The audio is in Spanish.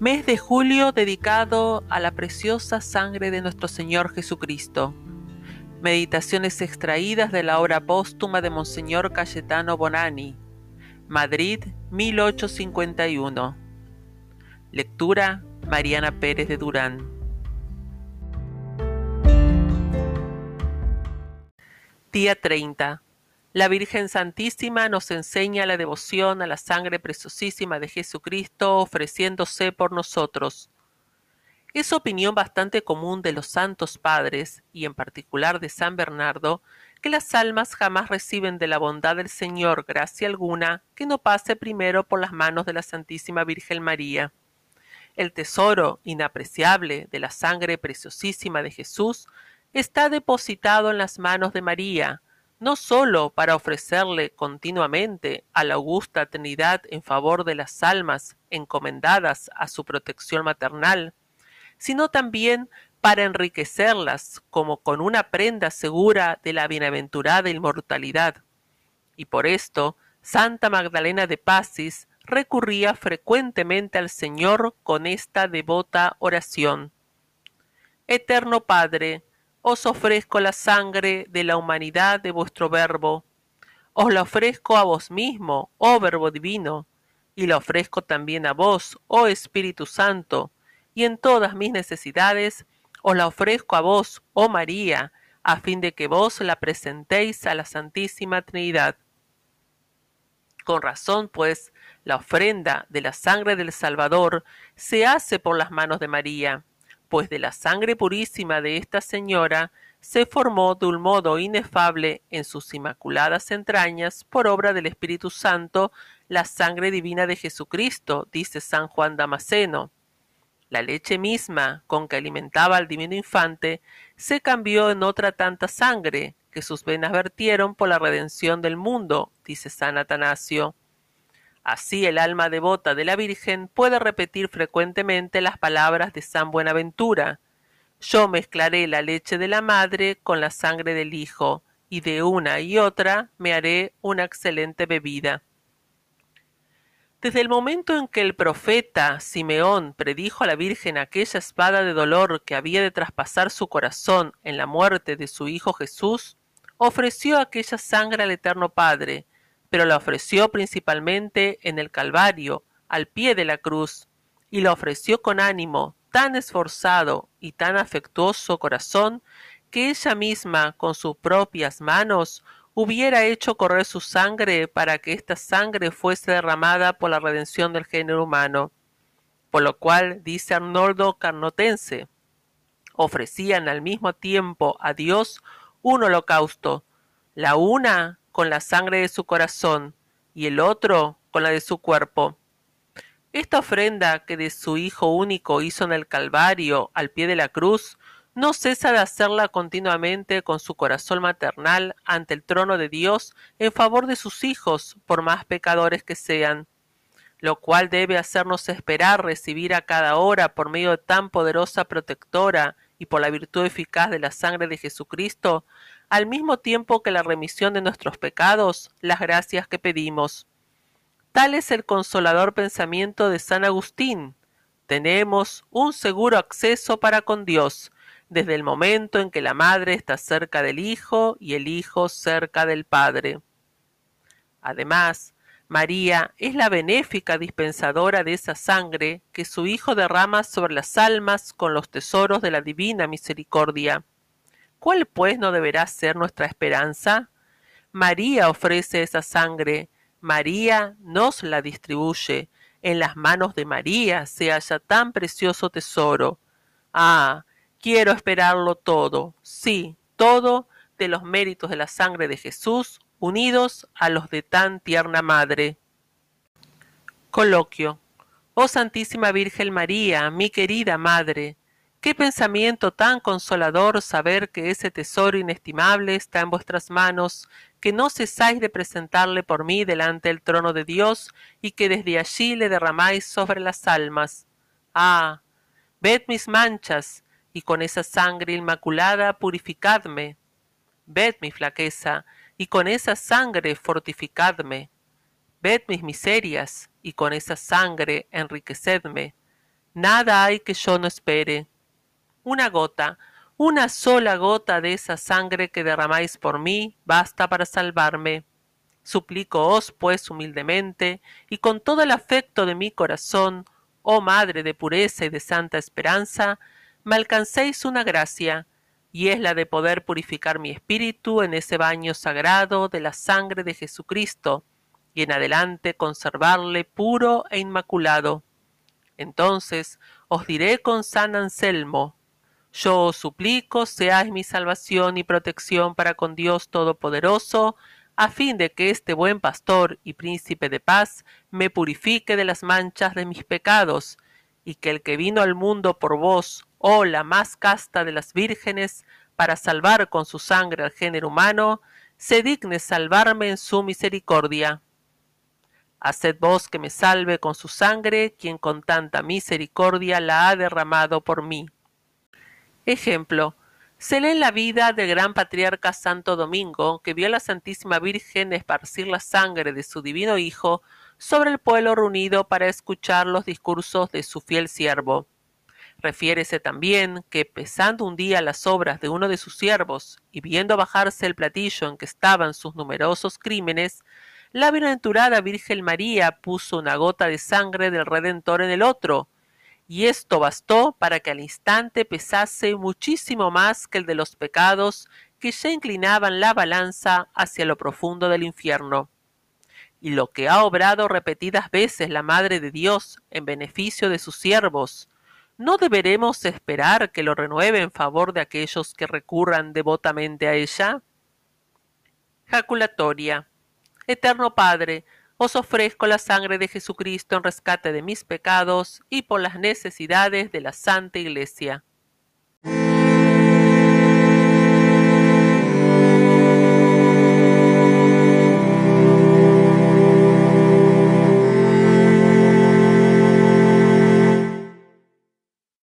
Mes de julio dedicado a la preciosa sangre de nuestro Señor Jesucristo. Meditaciones extraídas de la obra póstuma de Monseñor Cayetano Bonani. Madrid, 1851. Lectura Mariana Pérez de Durán. Día 30. La Virgen Santísima nos enseña la devoción a la sangre preciosísima de Jesucristo ofreciéndose por nosotros. Es opinión bastante común de los santos padres, y en particular de San Bernardo, que las almas jamás reciben de la bondad del Señor gracia alguna que no pase primero por las manos de la Santísima Virgen María. El tesoro inapreciable de la sangre preciosísima de Jesús está depositado en las manos de María, no sólo para ofrecerle continuamente a la augusta Trinidad en favor de las almas encomendadas a su protección maternal, sino también para enriquecerlas como con una prenda segura de la bienaventurada inmortalidad. Y por esto, Santa Magdalena de Pasis recurría frecuentemente al Señor con esta devota oración. Eterno Padre, os ofrezco la sangre de la humanidad de vuestro Verbo. Os la ofrezco a vos mismo, oh Verbo divino, y la ofrezco también a vos, oh Espíritu Santo, y en todas mis necesidades os la ofrezco a vos, oh María, a fin de que vos la presentéis a la Santísima Trinidad. Con razón, pues, la ofrenda de la sangre del Salvador se hace por las manos de María, pues de la sangre purísima de esta señora se formó de un modo inefable en sus inmaculadas entrañas, por obra del Espíritu Santo, la sangre divina de Jesucristo, dice San Juan Damasceno. La leche misma con que alimentaba al divino infante se cambió en otra tanta sangre que sus venas vertieron por la redención del mundo, dice San Atanasio. Así el alma devota de la Virgen puede repetir frecuentemente las palabras de San Buenaventura. Yo mezclaré la leche de la madre con la sangre del hijo, y de una y otra me haré una excelente bebida. Desde el momento en que el profeta Simeón predijo a la Virgen aquella espada de dolor que había de traspasar su corazón en la muerte de su Hijo Jesús, ofreció aquella sangre al Eterno Padre, pero la ofreció principalmente en el Calvario, al pie de la cruz, y la ofreció con ánimo tan esforzado y tan afectuoso corazón que ella misma con sus propias manos hubiera hecho correr su sangre para que esta sangre fuese derramada por la redención del género humano. Por lo cual, dice Arnoldo Carnotense, ofrecían al mismo tiempo a Dios un holocausto, la una con la sangre de su corazón y el otro con la de su cuerpo. Esta ofrenda que de su Hijo único hizo en el Calvario al pie de la cruz, no cesa de hacerla continuamente con su corazón maternal ante el trono de Dios en favor de sus hijos, por más pecadores que sean, lo cual debe hacernos esperar recibir a cada hora por medio de tan poderosa protectora y por la virtud eficaz de la sangre de Jesucristo, al mismo tiempo que la remisión de nuestros pecados, las gracias que pedimos. Tal es el consolador pensamiento de San Agustín. Tenemos un seguro acceso para con Dios, desde el momento en que la madre está cerca del Hijo y el Hijo cerca del Padre. Además, María es la benéfica dispensadora de esa sangre que su Hijo derrama sobre las almas con los tesoros de la divina misericordia. ¿Cuál pues no deberá ser nuestra esperanza? María ofrece esa sangre, María nos la distribuye, en las manos de María se halla tan precioso tesoro. Ah, quiero esperarlo todo, sí, todo de los méritos de la sangre de Jesús unidos a los de tan tierna madre. Coloquio. Oh Santísima Virgen María, mi querida Madre, Qué pensamiento tan consolador saber que ese tesoro inestimable está en vuestras manos, que no cesáis de presentarle por mí delante del trono de Dios y que desde allí le derramáis sobre las almas. Ah, ved mis manchas, y con esa sangre inmaculada purificadme. Ved mi flaqueza, y con esa sangre fortificadme. Ved mis miserias, y con esa sangre enriquecedme Nada hay que yo no espere. Una gota, una sola gota de esa sangre que derramáis por mí, basta para salvarme. Suplícoos, pues, humildemente, y con todo el afecto de mi corazón, oh Madre de pureza y de santa esperanza, me alcancéis una gracia, y es la de poder purificar mi espíritu en ese baño sagrado de la sangre de Jesucristo, y en adelante conservarle puro e inmaculado. Entonces os diré con San Anselmo, yo os suplico seáis mi salvación y protección para con Dios Todopoderoso, a fin de que este buen pastor y príncipe de paz me purifique de las manchas de mis pecados, y que el que vino al mundo por vos, oh la más casta de las vírgenes, para salvar con su sangre al género humano, se digne salvarme en su misericordia. Haced vos que me salve con su sangre, quien con tanta misericordia la ha derramado por mí. Ejemplo. Se lee la vida del gran patriarca Santo Domingo, que vio a la Santísima Virgen esparcir la sangre de su divino Hijo sobre el pueblo reunido para escuchar los discursos de su fiel siervo. Refiérese también que, pesando un día las obras de uno de sus siervos y viendo bajarse el platillo en que estaban sus numerosos crímenes, la bienaventurada Virgen María puso una gota de sangre del Redentor en el otro, y esto bastó para que al instante pesase muchísimo más que el de los pecados que ya inclinaban la balanza hacia lo profundo del infierno. Y lo que ha obrado repetidas veces la Madre de Dios en beneficio de sus siervos, ¿no deberemos esperar que lo renueve en favor de aquellos que recurran devotamente a ella? Jaculatoria. Eterno Padre, os ofrezco la sangre de Jesucristo en rescate de mis pecados y por las necesidades de la Santa Iglesia.